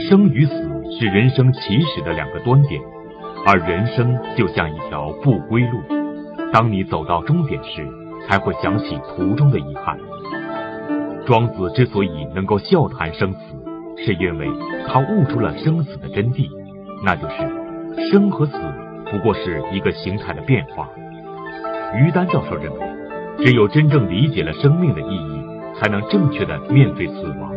生与死是人生起始的两个端点，而人生就像一条不归路。当你走到终点时，才会想起途中的遗憾。庄子之所以能够笑谈生死，是因为他悟出了生死的真谛，那就是生和死不过是一个形态的变化。于丹教授认为，只有真正理解了生命的意义，才能正确的面对死亡。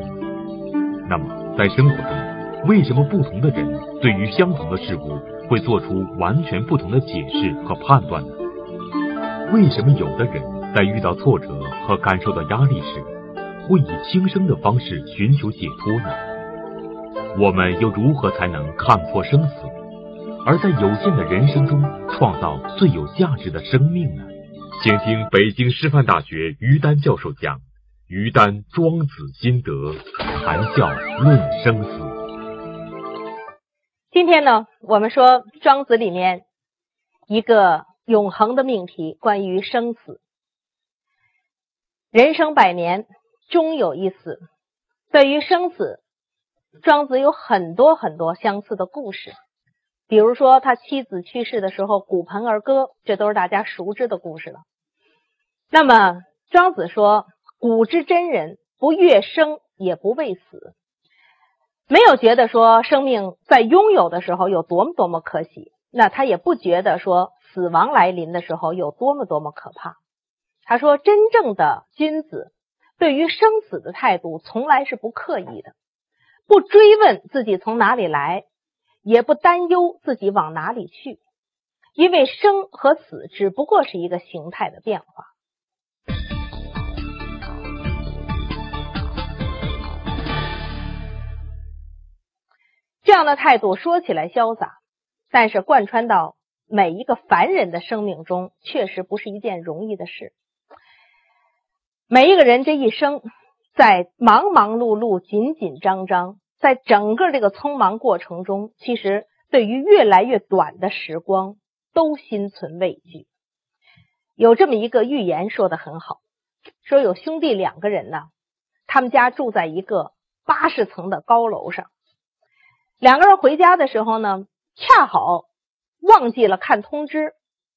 那么，在生活中，为什么不同的人对于相同的事物会做出完全不同的解释和判断呢？为什么有的人在遇到挫折和感受到压力时，会以轻生的方式寻求解脱呢？我们又如何才能看破生死，而在有限的人生中创造最有价值的生命呢？请听北京师范大学于丹教授讲《于丹庄子心得》，谈笑论生死。今天呢，我们说庄子里面一个永恒的命题，关于生死。人生百年。终有一死。对于生死，庄子有很多很多相似的故事。比如说，他妻子去世的时候，骨盆而歌，这都是大家熟知的故事了。那么，庄子说：“古之真人，不悦生，也不畏死。”没有觉得说生命在拥有的时候有多么多么可喜，那他也不觉得说死亡来临的时候有多么多么可怕。他说：“真正的君子。”对于生死的态度，从来是不刻意的，不追问自己从哪里来，也不担忧自己往哪里去，因为生和死只不过是一个形态的变化。这样的态度说起来潇洒，但是贯穿到每一个凡人的生命中，确实不是一件容易的事。每一个人这一生，在忙忙碌碌、紧紧张张，在整个这个匆忙过程中，其实对于越来越短的时光都心存畏惧。有这么一个寓言说的很好，说有兄弟两个人呢，他们家住在一个八十层的高楼上，两个人回家的时候呢，恰好忘记了看通知，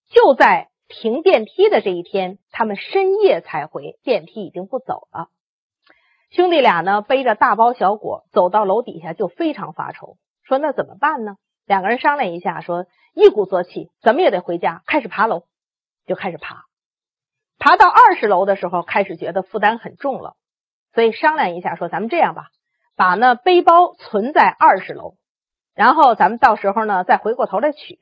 就在。停电梯的这一天，他们深夜才回，电梯已经不走了。兄弟俩呢，背着大包小裹走到楼底下，就非常发愁，说：“那怎么办呢？”两个人商量一下，说：“一鼓作气，怎么也得回家。”开始爬楼，就开始爬。爬到二十楼的时候，开始觉得负担很重了，所以商量一下，说：“咱们这样吧，把那背包存在二十楼，然后咱们到时候呢，再回过头来取。”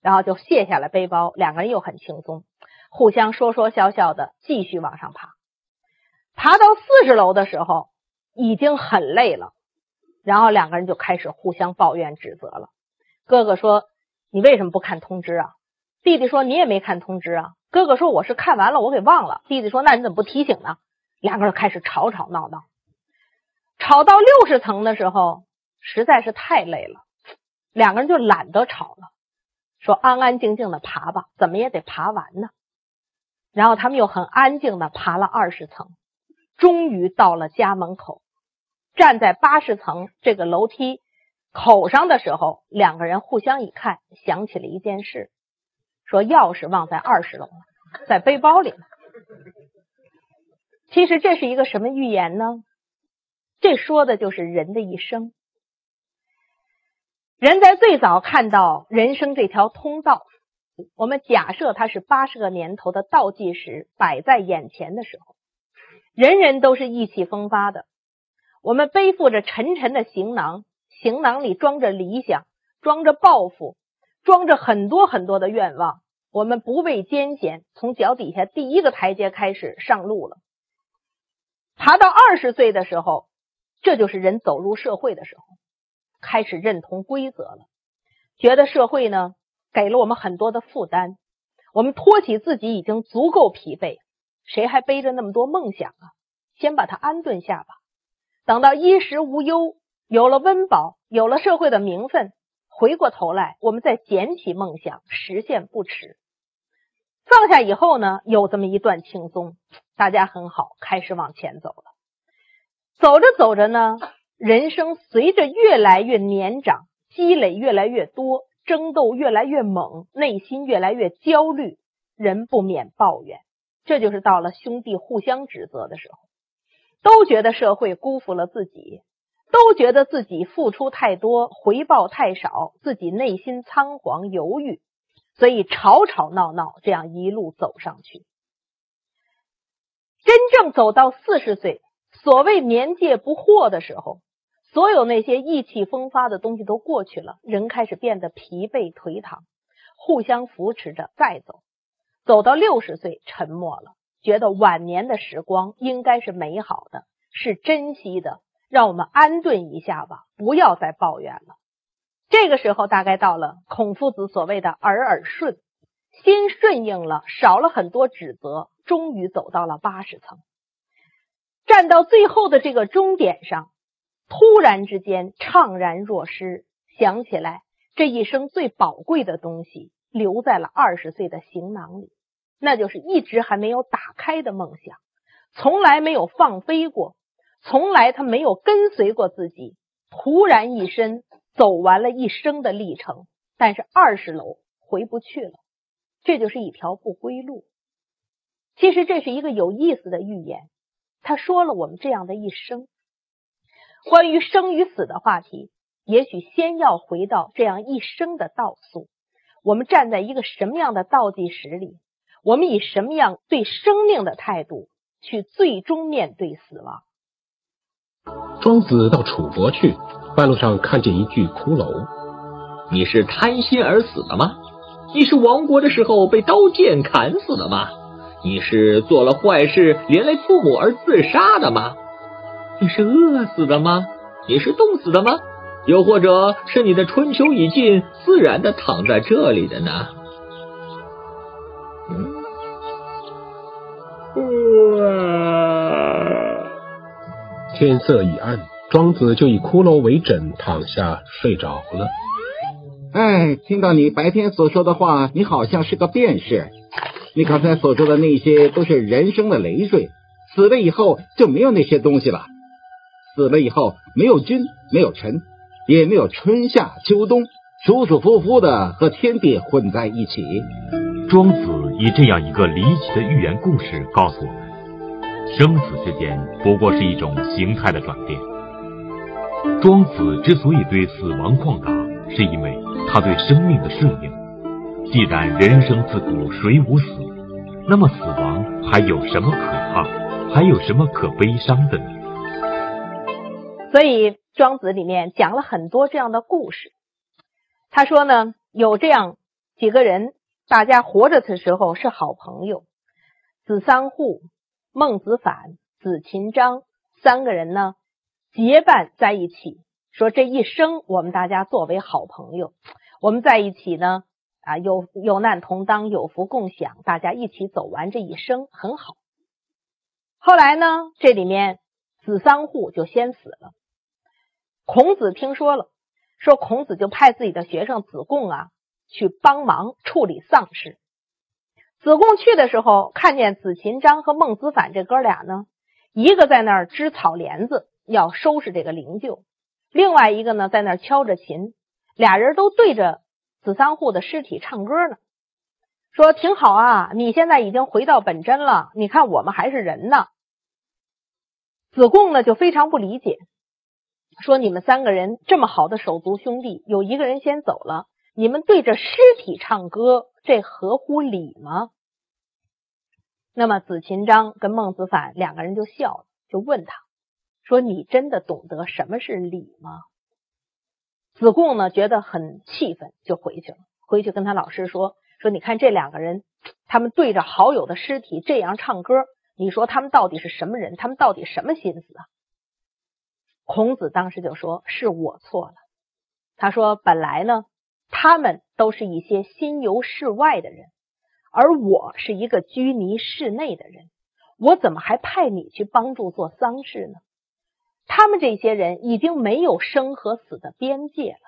然后就卸下了背包，两个人又很轻松，互相说说笑笑的继续往上爬。爬到四十楼的时候，已经很累了，然后两个人就开始互相抱怨指责了。哥哥说：“你为什么不看通知啊？”弟弟说：“你也没看通知啊。”哥哥说：“我是看完了，我给忘了。”弟弟说：“那你怎么不提醒呢？”两个人开始吵吵闹闹，吵到六十层的时候，实在是太累了，两个人就懒得吵了。说安安静静的爬吧，怎么也得爬完呢。然后他们又很安静的爬了二十层，终于到了家门口。站在八十层这个楼梯口上的时候，两个人互相一看，想起了一件事，说钥匙忘在二十楼了，在背包里呢。其实这是一个什么寓言呢？这说的就是人的一生。人在最早看到人生这条通道，我们假设它是八十个年头的倒计时摆在眼前的时候，人人都是意气风发的。我们背负着沉沉的行囊，行囊里装着理想，装着抱负，装着很多很多的愿望。我们不畏艰险，从脚底下第一个台阶开始上路了。爬到二十岁的时候，这就是人走入社会的时候。开始认同规则了，觉得社会呢给了我们很多的负担，我们托起自己已经足够疲惫，谁还背着那么多梦想啊？先把它安顿下吧，等到衣食无忧，有了温饱，有了社会的名分，回过头来我们再捡起梦想，实现不迟。放下以后呢，有这么一段轻松，大家很好，开始往前走了。走着走着呢。人生随着越来越年长，积累越来越多，争斗越来越猛，内心越来越焦虑，人不免抱怨。这就是到了兄弟互相指责的时候，都觉得社会辜负了自己，都觉得自己付出太多，回报太少，自己内心仓皇犹豫，所以吵吵闹闹，这样一路走上去。真正走到四十岁，所谓年届不惑的时候。所有那些意气风发的东西都过去了，人开始变得疲惫颓唐，互相扶持着再走，走到六十岁沉默了，觉得晚年的时光应该是美好的，是珍惜的，让我们安顿一下吧，不要再抱怨了。这个时候大概到了孔夫子所谓的耳耳顺，心顺应了，少了很多指责，终于走到了八十层，站到最后的这个终点上。突然之间怅然若失，想起来这一生最宝贵的东西留在了二十岁的行囊里，那就是一直还没有打开的梦想，从来没有放飞过，从来他没有跟随过自己，突然一身走完了一生的历程，但是二十楼回不去了，这就是一条不归路。其实这是一个有意思的预言，他说了我们这样的一生。关于生与死的话题，也许先要回到这样一生的倒数。我们站在一个什么样的倒计时里？我们以什么样对生命的态度去最终面对死亡？庄子到楚国去，半路上看见一具骷髅。你是贪心而死的吗？你是亡国的时候被刀剑砍死的吗？你是做了坏事连累父母而自杀的吗？你是饿死的吗？你是冻死的吗？又或者是你的春秋已尽，自然的躺在这里的呢？天色已暗，庄子就以骷髅为枕，躺下睡着了。哎，听到你白天所说的话，你好像是个辩士。你刚才所说的那些都是人生的累赘，死了以后就没有那些东西了。死了以后，没有君，没有臣，也没有春夏秋冬，舒舒服服的和天地混在一起。庄子以这样一个离奇的寓言故事告诉我们：生死之间不过是一种形态的转变。庄子之所以对死亡旷达，是因为他对生命的顺应。既然人生自古谁无死，那么死亡还有什么可怕，还有什么可悲伤的呢？所以庄子里面讲了很多这样的故事。他说呢，有这样几个人，大家活着的时候是好朋友，子桑户、孟子反、子秦章三个人呢结伴在一起，说这一生我们大家作为好朋友，我们在一起呢啊有有难同当，有福共享，大家一起走完这一生很好。后来呢，这里面子桑户就先死了。孔子听说了，说孔子就派自己的学生子贡啊去帮忙处理丧事。子贡去的时候，看见子秦章和孟子反这哥俩呢，一个在那儿织草帘子，要收拾这个灵柩；另外一个呢，在那儿敲着琴，俩人都对着子桑户的尸体唱歌呢，说挺好啊，你现在已经回到本真了，你看我们还是人呢。子贡呢就非常不理解。说你们三个人这么好的手足兄弟，有一个人先走了，你们对着尸体唱歌，这合乎礼吗？那么子秦章跟孟子反两个人就笑了，就问他说：“你真的懂得什么是礼吗？”子贡呢觉得很气愤，就回去了，回去跟他老师说：“说你看这两个人，他们对着好友的尸体这样唱歌，你说他们到底是什么人？他们到底什么心思啊？”孔子当时就说：“是我错了。”他说：“本来呢，他们都是一些心游世外的人，而我是一个拘泥室内的人，我怎么还派你去帮助做丧事呢？他们这些人已经没有生和死的边界了，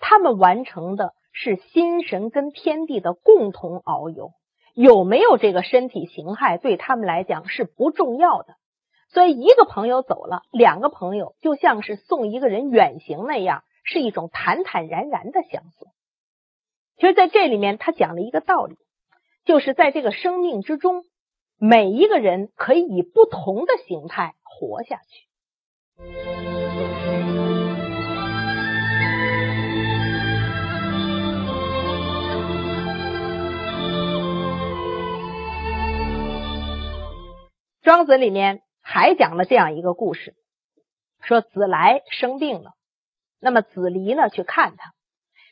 他们完成的是心神跟天地的共同遨游，有没有这个身体形骸对他们来讲是不重要的。”所以一个朋友走了，两个朋友就像是送一个人远行那样，是一种坦坦然然的相送。其实，在这里面，他讲了一个道理，就是在这个生命之中，每一个人可以以不同的形态活下去。庄子里面还讲了这样一个故事，说子来生病了，那么子离呢去看他，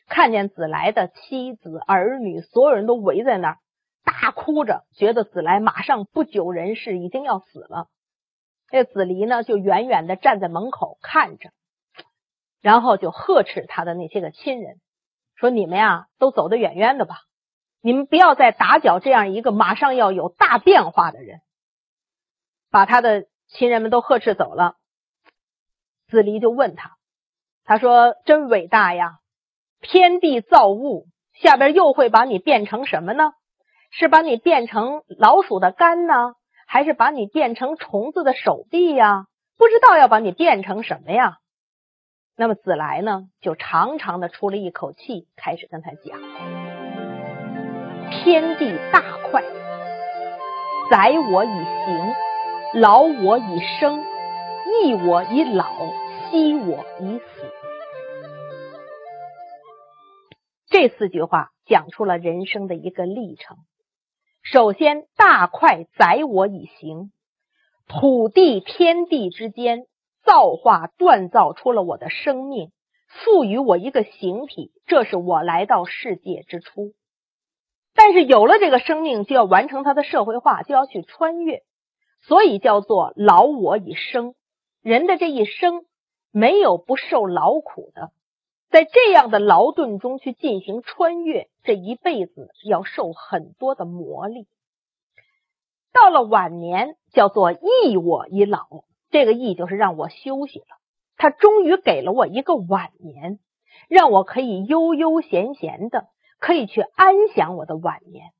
看见子来的妻子儿女，所有人都围在那儿大哭着，觉得子来马上不久人世，已经要死了。这子离呢就远远的站在门口看着，然后就呵斥他的那些个亲人，说：“你们呀都走得远远的吧，你们不要再打搅这样一个马上要有大变化的人。”把他的亲人们都呵斥走了，子离就问他，他说：“真伟大呀！天地造物，下边又会把你变成什么呢？是把你变成老鼠的肝呢，还是把你变成虫子的手臂呀？不知道要把你变成什么呀？”那么子来呢，就长长的出了一口气，开始跟他讲：“天地大快，载我以行。”劳我以生，益我以老，息我以死。这四句话讲出了人生的一个历程。首先，大快载我以行，土地天地之间造化锻造出了我的生命，赋予我一个形体，这是我来到世界之初。但是有了这个生命，就要完成它的社会化，就要去穿越。所以叫做劳我以生，人的这一生没有不受劳苦的，在这样的劳顿中去进行穿越，这一辈子要受很多的磨砺。到了晚年，叫做益我以老，这个益就是让我休息了。他终于给了我一个晚年，让我可以悠悠闲闲的，可以去安享我的晚年。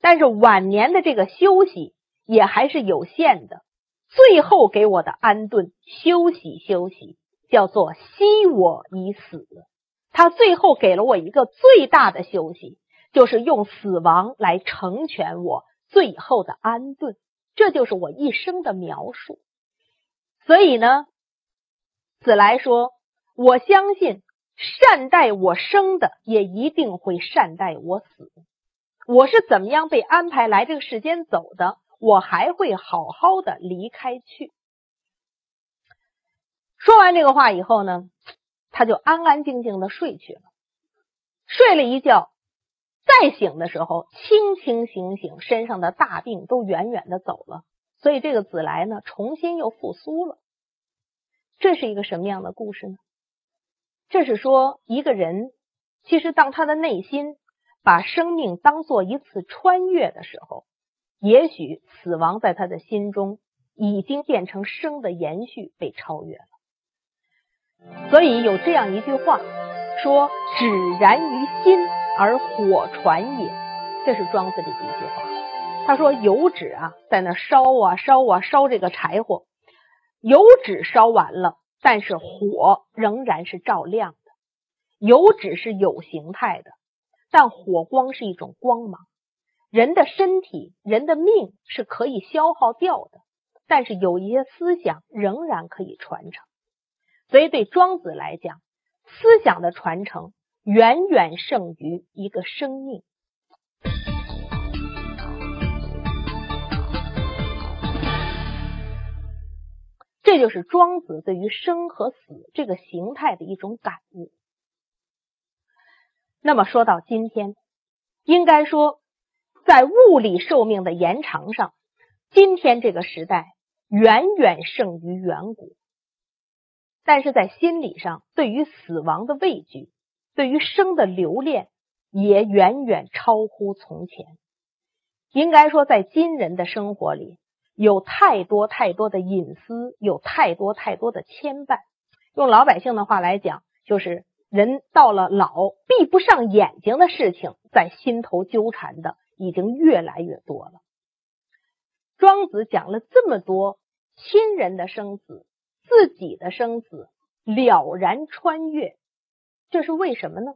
但是晚年的这个休息。也还是有限的，最后给我的安顿休息休息，叫做惜我已死。他最后给了我一个最大的休息，就是用死亡来成全我最后的安顿。这就是我一生的描述。所以呢，子来说，我相信善待我生的，也一定会善待我死。我是怎么样被安排来这个世间走的？我还会好好的离开去。说完这个话以后呢，他就安安静静的睡去了。睡了一觉，再醒的时候，清清醒醒，身上的大病都远远的走了。所以这个子来呢，重新又复苏了。这是一个什么样的故事呢？这是说一个人，其实当他的内心把生命当做一次穿越的时候。也许死亡在他的心中已经变成生的延续，被超越了。所以有这样一句话说：“止燃于心而火传也。”这是庄子里的一句话。他说：“油脂啊，在那烧啊烧啊烧这个柴火，油脂烧完了，但是火仍然是照亮的。油脂是有形态的，但火光是一种光芒。”人的身体、人的命是可以消耗掉的，但是有一些思想仍然可以传承。所以，对庄子来讲，思想的传承远远胜于一个生命。这就是庄子对于生和死这个形态的一种感悟。那么，说到今天，应该说。在物理寿命的延长上，今天这个时代远远胜于远古。但是在心理上，对于死亡的畏惧，对于生的留恋，也远远超乎从前。应该说，在今人的生活里，有太多太多的隐私，有太多太多的牵绊。用老百姓的话来讲，就是人到了老，闭不上眼睛的事情，在心头纠缠的。已经越来越多了。庄子讲了这么多亲人的生死、自己的生死了然穿越。这是为什么呢？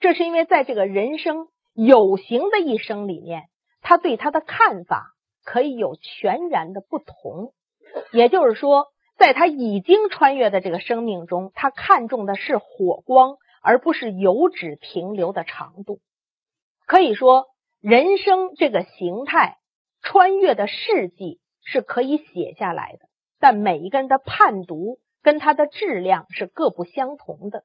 这是因为在这个人生有形的一生里面，他对他的看法可以有全然的不同。也就是说，在他已经穿越的这个生命中，他看重的是火光，而不是油脂停留的长度。可以说，人生这个形态穿越的事迹是可以写下来的，但每一个人的判读跟他的质量是各不相同的。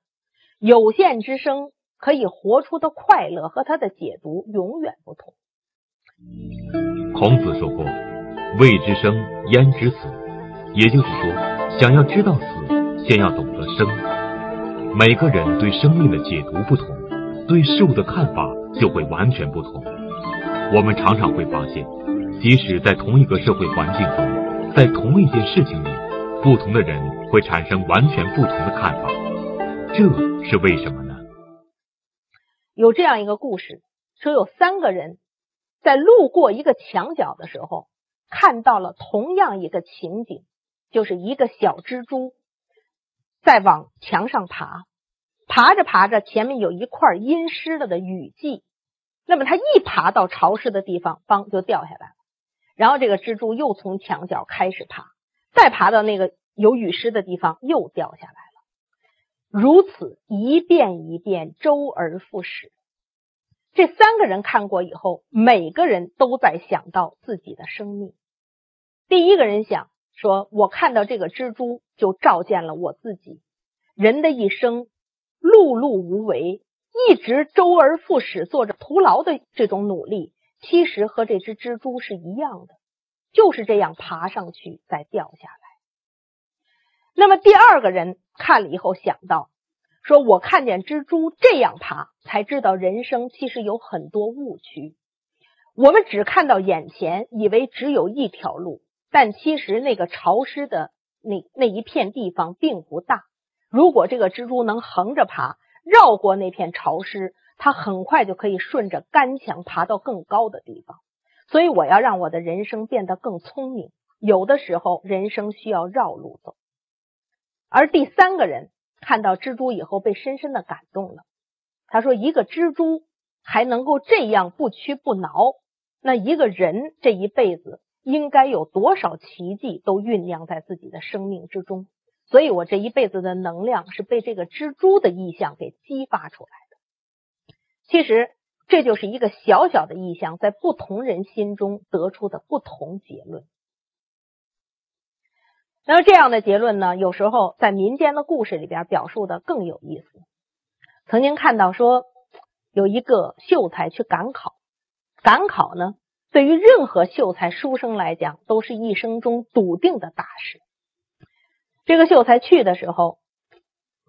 有限之生可以活出的快乐和他的解读永远不同。孔子说过。未知生，焉知死？也就是说，想要知道死，先要懂得生。每个人对生命的解读不同，对事物的看法就会完全不同。我们常常会发现，即使在同一个社会环境中，在同一件事情里，不同的人会产生完全不同的看法。这是为什么呢？有这样一个故事，说有三个人在路过一个墙角的时候。看到了同样一个情景，就是一个小蜘蛛在往墙上爬，爬着爬着，前面有一块阴湿了的雨迹，那么它一爬到潮湿的地方，邦就掉下来了。然后这个蜘蛛又从墙角开始爬，再爬到那个有雨湿的地方，又掉下来了。如此一遍一遍，周而复始。这三个人看过以后，每个人都在想到自己的生命。第一个人想说：“我看到这个蜘蛛，就照见了我自己。人的一生碌碌无为，一直周而复始，做着徒劳的这种努力，其实和这只蜘蛛是一样的，就是这样爬上去再掉下来。”那么第二个人看了以后想到。说：“我看见蜘蛛这样爬，才知道人生其实有很多误区。我们只看到眼前，以为只有一条路，但其实那个潮湿的那那一片地方并不大。如果这个蜘蛛能横着爬，绕过那片潮湿，他很快就可以顺着干墙爬到更高的地方。所以，我要让我的人生变得更聪明。有的时候，人生需要绕路走。而第三个人。”看到蜘蛛以后，被深深的感动了。他说：“一个蜘蛛还能够这样不屈不挠，那一个人这一辈子应该有多少奇迹都酝酿在自己的生命之中。所以，我这一辈子的能量是被这个蜘蛛的意象给激发出来。其实，这就是一个小小的意象，在不同人心中得出的不同结论。”那么这样的结论呢，有时候在民间的故事里边表述的更有意思。曾经看到说，有一个秀才去赶考，赶考呢，对于任何秀才书生来讲，都是一生中笃定的大事。这个秀才去的时候，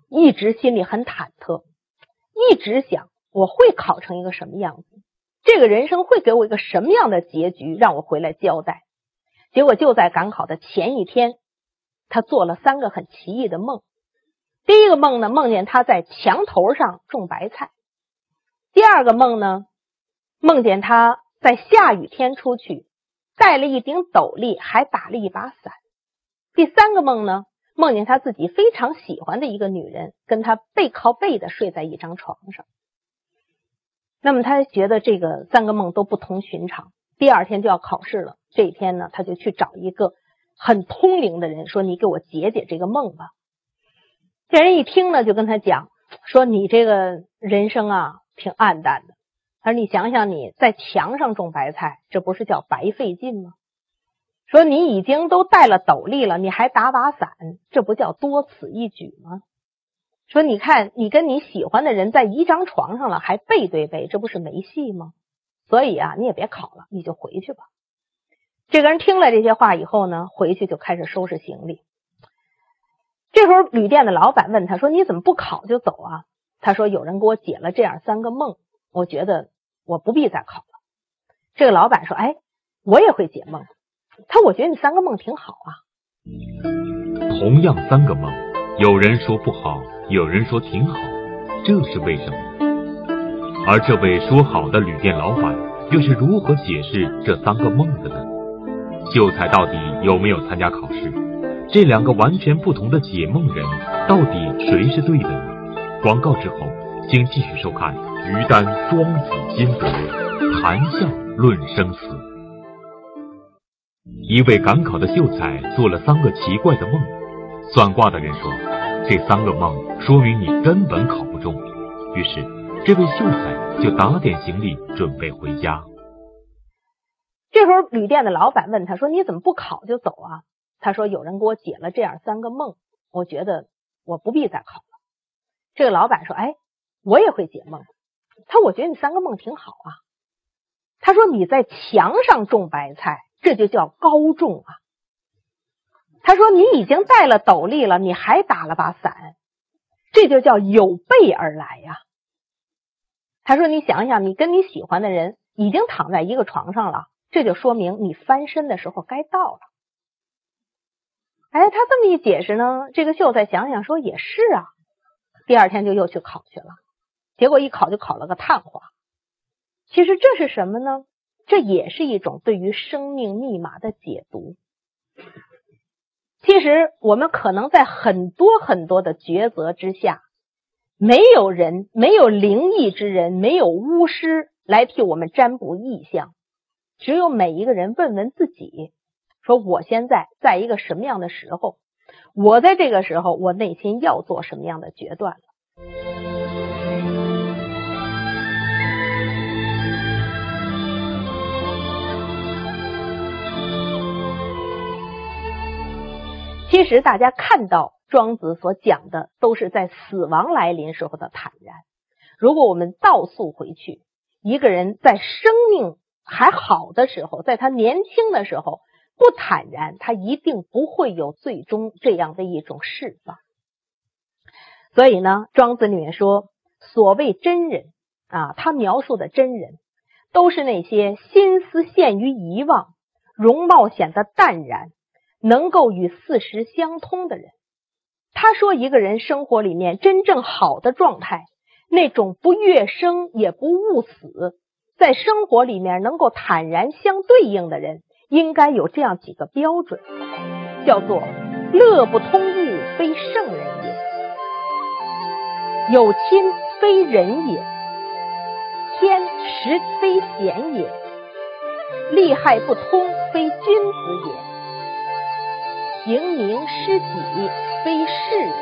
一直心里很忐忑，一直想我会考成一个什么样子，这个人生会给我一个什么样的结局，让我回来交代。结果就在赶考的前一天。他做了三个很奇异的梦。第一个梦呢，梦见他在墙头上种白菜；第二个梦呢，梦见他在下雨天出去，带了一顶斗笠，还打了一把伞；第三个梦呢，梦见他自己非常喜欢的一个女人，跟他背靠背的睡在一张床上。那么他觉得这个三个梦都不同寻常。第二天就要考试了，这一天呢，他就去找一个。很通灵的人说：“你给我解解这个梦吧。”这人一听呢，就跟他讲说：“你这个人生啊，挺暗淡的。他说：你想想，你在墙上种白菜，这不是叫白费劲吗？说你已经都戴了斗笠了，你还打把伞，这不叫多此一举吗？说你看，你跟你喜欢的人在一张床上了，还背对背，这不是没戏吗？所以啊，你也别考了，你就回去吧。”这个人听了这些话以后呢，回去就开始收拾行李。这时候，旅店的老板问他说：“你怎么不考就走啊？”他说：“有人给我解了这样三个梦，我觉得我不必再考了。”这个老板说：“哎，我也会解梦。”他我觉得你三个梦挺好啊。同样三个梦，有人说不好，有人说挺好，这是为什么？而这位说好的旅店老板又是如何解释这三个梦的呢？秀才到底有没有参加考试？这两个完全不同的解梦人，到底谁是对的呢？广告之后，请继续收看于丹庄子心得，谈笑论生死。一位赶考的秀才做了三个奇怪的梦，算卦的人说，这三个梦说明你根本考不中。于是，这位秀才就打点行李准备回家。这时候，旅店的老板问他说：“你怎么不考就走啊？”他说：“有人给我解了这样三个梦，我觉得我不必再考了。”这个老板说：“哎，我也会解梦。”他我觉得你三个梦挺好啊。他说：“你在墙上种白菜，这就叫高中啊。”他说：“你已经戴了斗笠了，你还打了把伞，这就叫有备而来呀。”他说：“你想想，你跟你喜欢的人已经躺在一个床上了，这就说明你翻身的时候该到了。”哎，他这么一解释呢，这个秀才想想说也是啊。第二天就又去考去了，结果一考就考了个探花。其实这是什么呢？这也是一种对于生命密码的解读。其实我们可能在很多很多的抉择之下，没有人，没有灵异之人，没有巫师来替我们占卜异象，只有每一个人问问自己。说我现在在一个什么样的时候？我在这个时候，我内心要做什么样的决断？其实大家看到庄子所讲的，都是在死亡来临时候的坦然。如果我们倒溯回去，一个人在生命还好的时候，在他年轻的时候。不坦然，他一定不会有最终这样的一种释放。所以呢，庄子里面说，所谓真人啊，他描述的真人，都是那些心思陷于遗忘，容貌显得淡然，能够与四时相通的人。他说，一个人生活里面真正好的状态，那种不悦生也不恶死，在生活里面能够坦然相对应的人。应该有这样几个标准，叫做乐不通物，非圣人也；有亲非人也；天时非贤也；利害不通，非君子也；平民失己，非士也；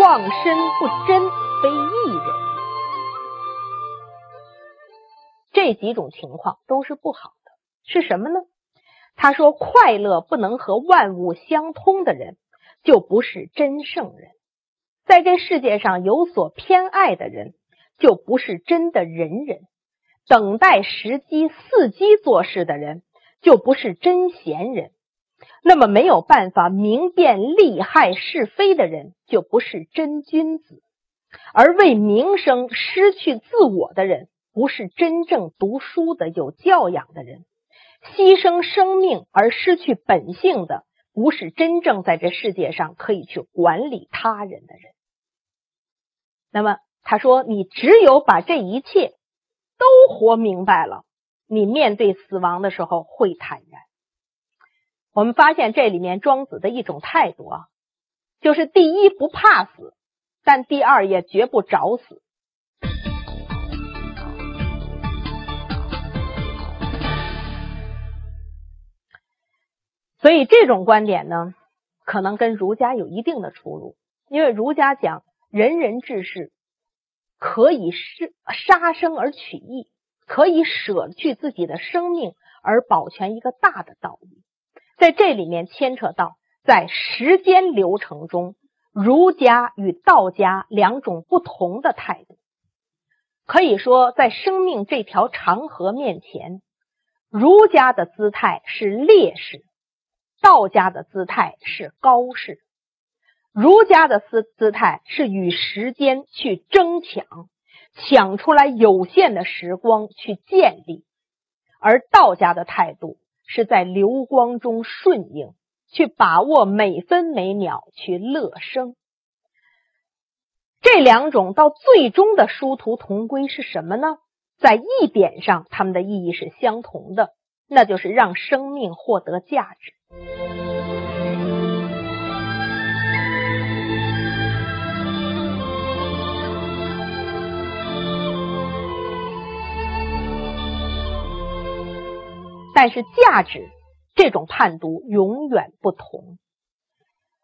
忘身不真，非义人。这几种情况都是不好的。是什么呢？他说：“快乐不能和万物相通的人，就不是真圣人；在这世界上有所偏爱的人，就不是真的仁人；等待时机、伺机做事的人，就不是真贤人；那么没有办法明辨利害是非的人，就不是真君子；而为名声失去自我的人，不是真正读书的、有教养的人。”牺牲生命而失去本性的，不是真正在这世界上可以去管理他人的人。那么他说：“你只有把这一切都活明白了，你面对死亡的时候会坦然。”我们发现这里面庄子的一种态度啊，就是第一不怕死，但第二也绝不找死。所以这种观点呢，可能跟儒家有一定的出入。因为儒家讲仁人志士可以是杀生而取义，可以舍去自己的生命而保全一个大的道义。在这里面牵扯到在时间流程中，儒家与道家两种不同的态度。可以说，在生命这条长河面前，儒家的姿态是烈士。道家的姿态是高士，儒家的姿姿态是与时间去争抢，抢出来有限的时光去建立；而道家的态度是在流光中顺应，去把握每分每秒去乐生。这两种到最终的殊途同归是什么呢？在一点上，它们的意义是相同的，那就是让生命获得价值。但是价值这种判读永远不同。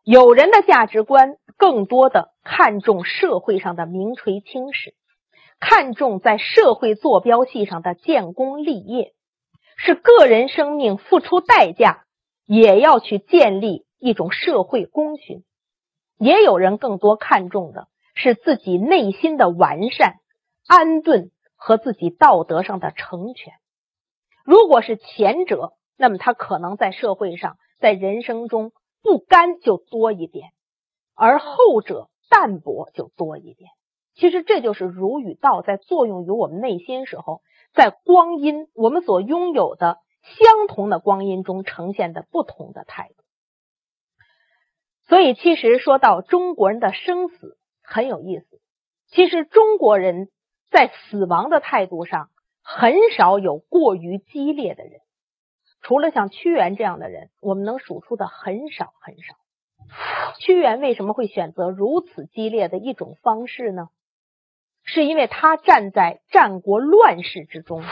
有人的价值观更多的看重社会上的名垂青史，看重在社会坐标系上的建功立业，是个人生命付出代价也要去建立一种社会公循。也有人更多看重的是自己内心的完善、安顿和自己道德上的成全。如果是前者，那么他可能在社会上、在人生中不甘就多一点；而后者淡泊就多一点。其实这就是儒与道在作用于我们内心时候，在光阴我们所拥有的相同的光阴中呈现的不同的态度。所以，其实说到中国人的生死很有意思。其实中国人在死亡的态度上很少有过于激烈的人，除了像屈原这样的人，我们能数出的很少很少。屈原为什么会选择如此激烈的一种方式呢？是因为他站在战国乱世之中，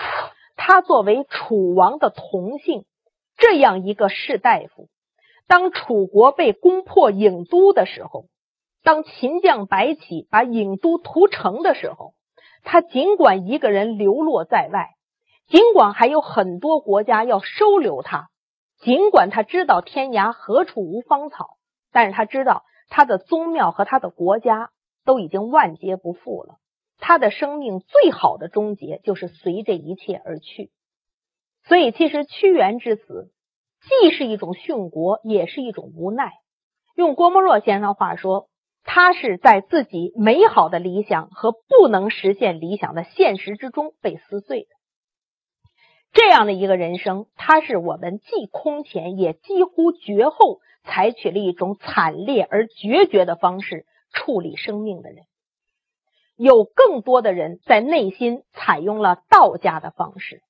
他作为楚王的同姓这样一个士大夫。当楚国被攻破郢都的时候，当秦将白起把郢都屠城的时候，他尽管一个人流落在外，尽管还有很多国家要收留他，尽管他知道天涯何处无芳草，但是他知道他的宗庙和他的国家都已经万劫不复了，他的生命最好的终结就是随这一切而去。所以，其实屈原之死。既是一种殉国，也是一种无奈。用郭沫若先生话说，他是在自己美好的理想和不能实现理想的现实之中被撕碎的。这样的一个人生，他是我们既空前也几乎绝后，采取了一种惨烈而决绝的方式处理生命的人。有更多的人在内心采用了道家的方式，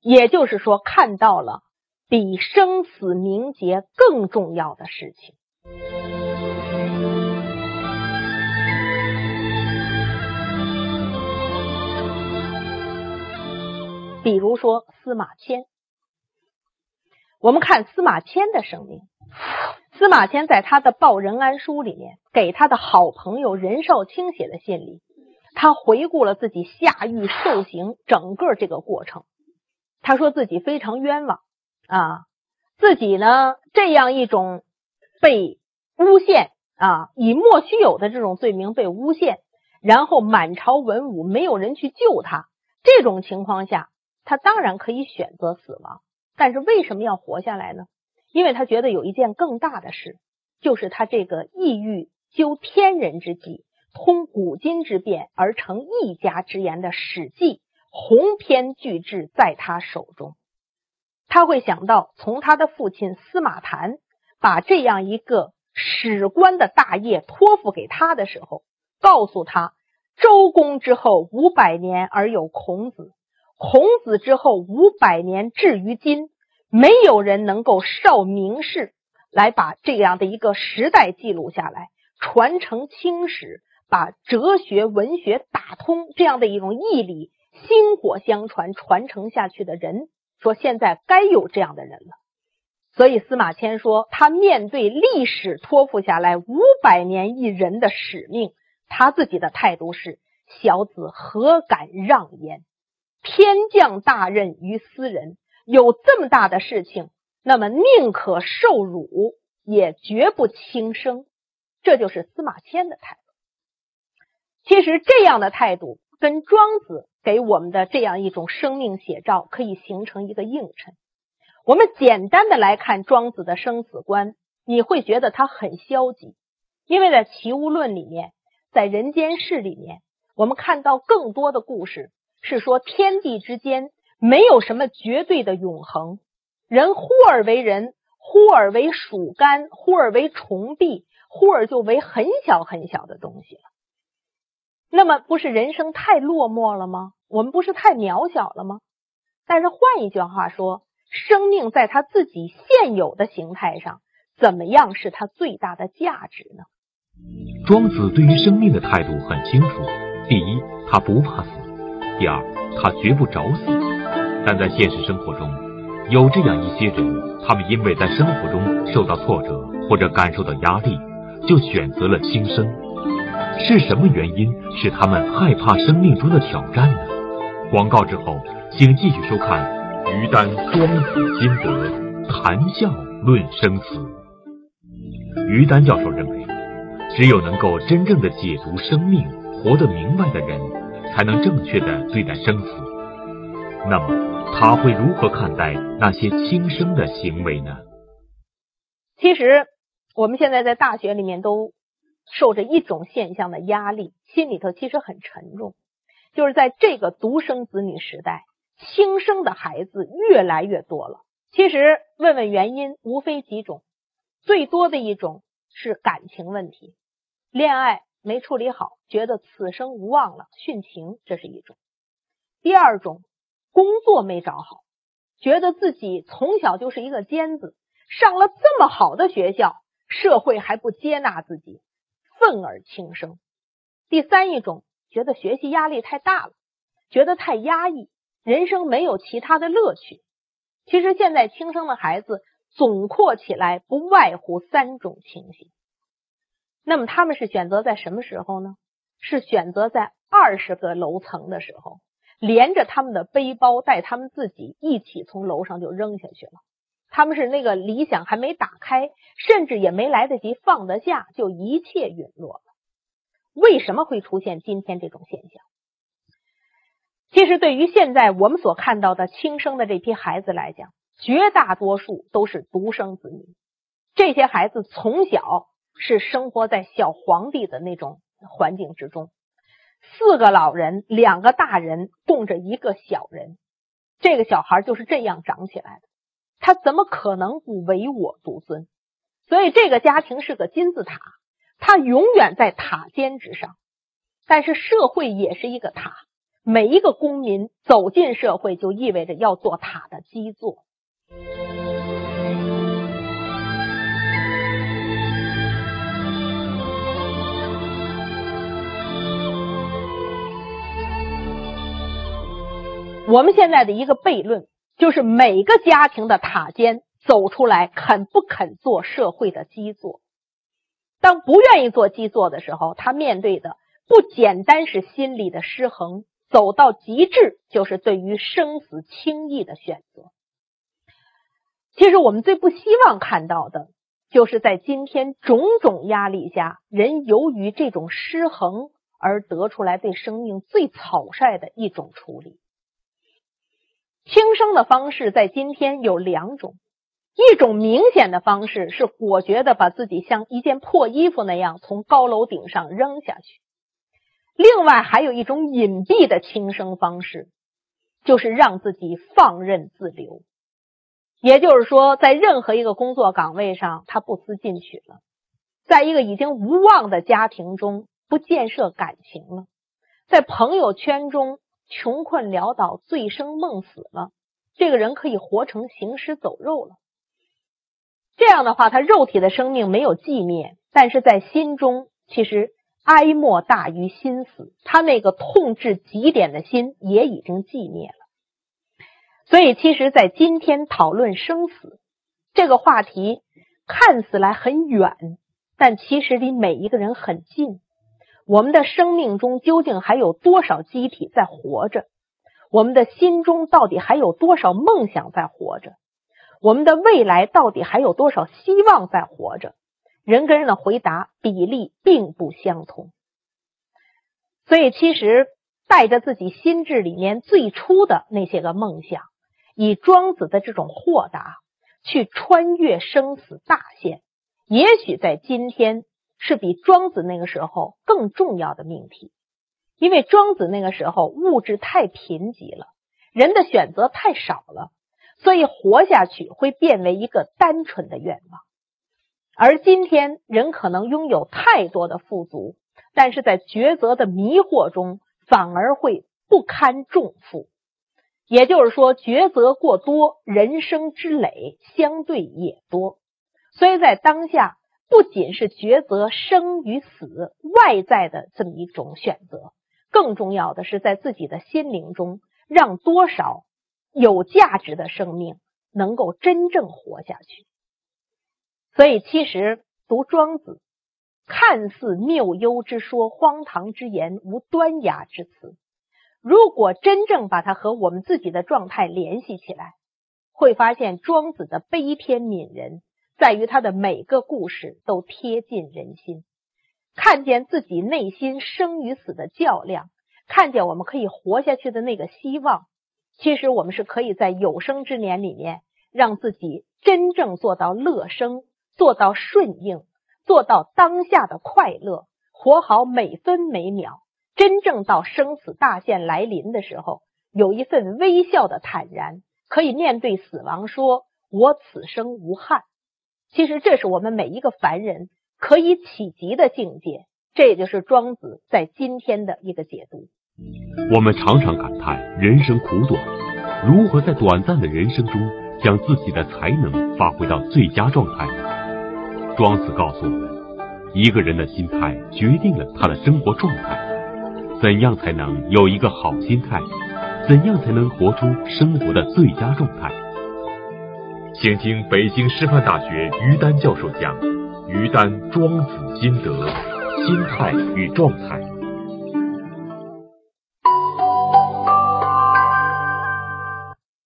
也就是说，看到了。比生死名节更重要的事情，比如说司马迁。我们看司马迁的生命，司马迁在他的《报任安书》里面，给他的好朋友任少卿写的信里，他回顾了自己下狱受刑整个这个过程。他说自己非常冤枉。啊，自己呢这样一种被诬陷啊，以莫须有的这种罪名被诬陷，然后满朝文武没有人去救他，这种情况下，他当然可以选择死亡。但是为什么要活下来呢？因为他觉得有一件更大的事，就是他这个意欲究天人之际，通古今之变而成一家之言的《史记》鸿篇巨制在他手中。他会想到，从他的父亲司马谈把这样一个史官的大业托付给他的时候，告诉他：周公之后五百年而有孔子，孔子之后五百年至于今，没有人能够少明士来把这样的一个时代记录下来，传承青史，把哲学文学打通这样的一种义理薪火相传传承下去的人。说现在该有这样的人了，所以司马迁说，他面对历史托付下来五百年一人的使命，他自己的态度是：小子何敢让焉？天降大任于斯人，有这么大的事情，那么宁可受辱，也绝不轻生。这就是司马迁的态度。其实这样的态度跟庄子。给我们的这样一种生命写照，可以形成一个映衬。我们简单的来看庄子的生死观，你会觉得他很消极，因为在《齐物论》里面，在《人间世》里面，我们看到更多的故事是说天地之间没有什么绝对的永恒，人忽而为人，忽而为鼠干，忽而为虫壁，忽而就为很小很小的东西了。那么不是人生太落寞了吗？我们不是太渺小了吗？但是换一句话说，生命在它自己现有的形态上，怎么样是它最大的价值呢？庄子对于生命的态度很清楚：第一，他不怕死；第二，他绝不找死。但在现实生活中，有这样一些人，他们因为在生活中受到挫折或者感受到压力，就选择了轻生。是什么原因使他们害怕生命中的挑战呢？广告之后，请继续收看于丹双子心得谈笑论生死。于丹教授认为，只有能够真正的解读生命、活得明白的人，才能正确的对待生死。那么，他会如何看待那些轻生的行为呢？其实，我们现在在大学里面都。受着一种现象的压力，心里头其实很沉重。就是在这个独生子女时代，轻生的孩子越来越多了。其实问问原因，无非几种。最多的一种是感情问题，恋爱没处理好，觉得此生无望了，殉情，这是一种。第二种，工作没找好，觉得自己从小就是一个尖子，上了这么好的学校，社会还不接纳自己。愤而轻生。第三一种，觉得学习压力太大了，觉得太压抑，人生没有其他的乐趣。其实现在轻生的孩子总括起来不外乎三种情形。那么他们是选择在什么时候呢？是选择在二十个楼层的时候，连着他们的背包带他们自己一起从楼上就扔下去了。他们是那个理想还没打开，甚至也没来得及放得下，就一切陨落了。为什么会出现今天这种现象？其实，对于现在我们所看到的轻生的这批孩子来讲，绝大多数都是独生子女。这些孩子从小是生活在小皇帝的那种环境之中，四个老人，两个大人，供着一个小人，这个小孩就是这样长起来的。他怎么可能不唯我独尊？所以这个家庭是个金字塔，他永远在塔尖之上。但是社会也是一个塔，每一个公民走进社会，就意味着要做塔的基座。我们现在的一个悖论。就是每个家庭的塔尖走出来，肯不肯做社会的基座？当不愿意做基座的时候，他面对的不简单是心理的失衡，走到极致就是对于生死轻易的选择。其实我们最不希望看到的，就是在今天种种压力下，人由于这种失衡而得出来对生命最草率的一种处理。轻生的方式在今天有两种，一种明显的方式是果决的把自己像一件破衣服那样从高楼顶上扔下去；另外还有一种隐蔽的轻生方式，就是让自己放任自流。也就是说，在任何一个工作岗位上，他不思进取了；在一个已经无望的家庭中，不建设感情了；在朋友圈中。穷困潦倒、醉生梦死了，这个人可以活成行尸走肉了。这样的话，他肉体的生命没有寂灭，但是在心中，其实哀莫大于心死。他那个痛至极点的心也已经寂灭了。所以，其实，在今天讨论生死这个话题，看似来很远，但其实离每一个人很近。我们的生命中究竟还有多少机体在活着？我们的心中到底还有多少梦想在活着？我们的未来到底还有多少希望在活着？人跟人的回答比例并不相同。所以，其实带着自己心智里面最初的那些个梦想，以庄子的这种豁达去穿越生死大限，也许在今天。是比庄子那个时候更重要的命题，因为庄子那个时候物质太贫瘠了，人的选择太少了，所以活下去会变为一个单纯的愿望。而今天人可能拥有太多的富足，但是在抉择的迷惑中反而会不堪重负。也就是说，抉择过多，人生之累相对也多。所以在当下。不仅是抉择生与死外在的这么一种选择，更重要的是在自己的心灵中，让多少有价值的生命能够真正活下去。所以，其实读庄子，看似谬幽之说、荒唐之言、无端雅之词，如果真正把它和我们自己的状态联系起来，会发现庄子的悲天悯人，在于他的每个故事都贴近人心，看见自己内心生与死的较量，看见我们可以活下去的那个希望。其实我们是可以在有生之年里面，让自己真正做到乐生，做到顺应，做到当下的快乐，活好每分每秒。真正到生死大限来临的时候，有一份微笑的坦然，可以面对死亡，说我此生无憾。其实这是我们每一个凡人可以企及的境界。这也就是庄子在今天的一个解读。我们常常感叹人生苦短，如何在短暂的人生中将自己的才能发挥到最佳状态？庄子告诉我们，一个人的心态决定了他的生活状态。怎样才能有一个好心态？怎样才能活出生活的最佳状态？请听北京师范大学于丹教授讲《于丹庄子心得：心态与状态》。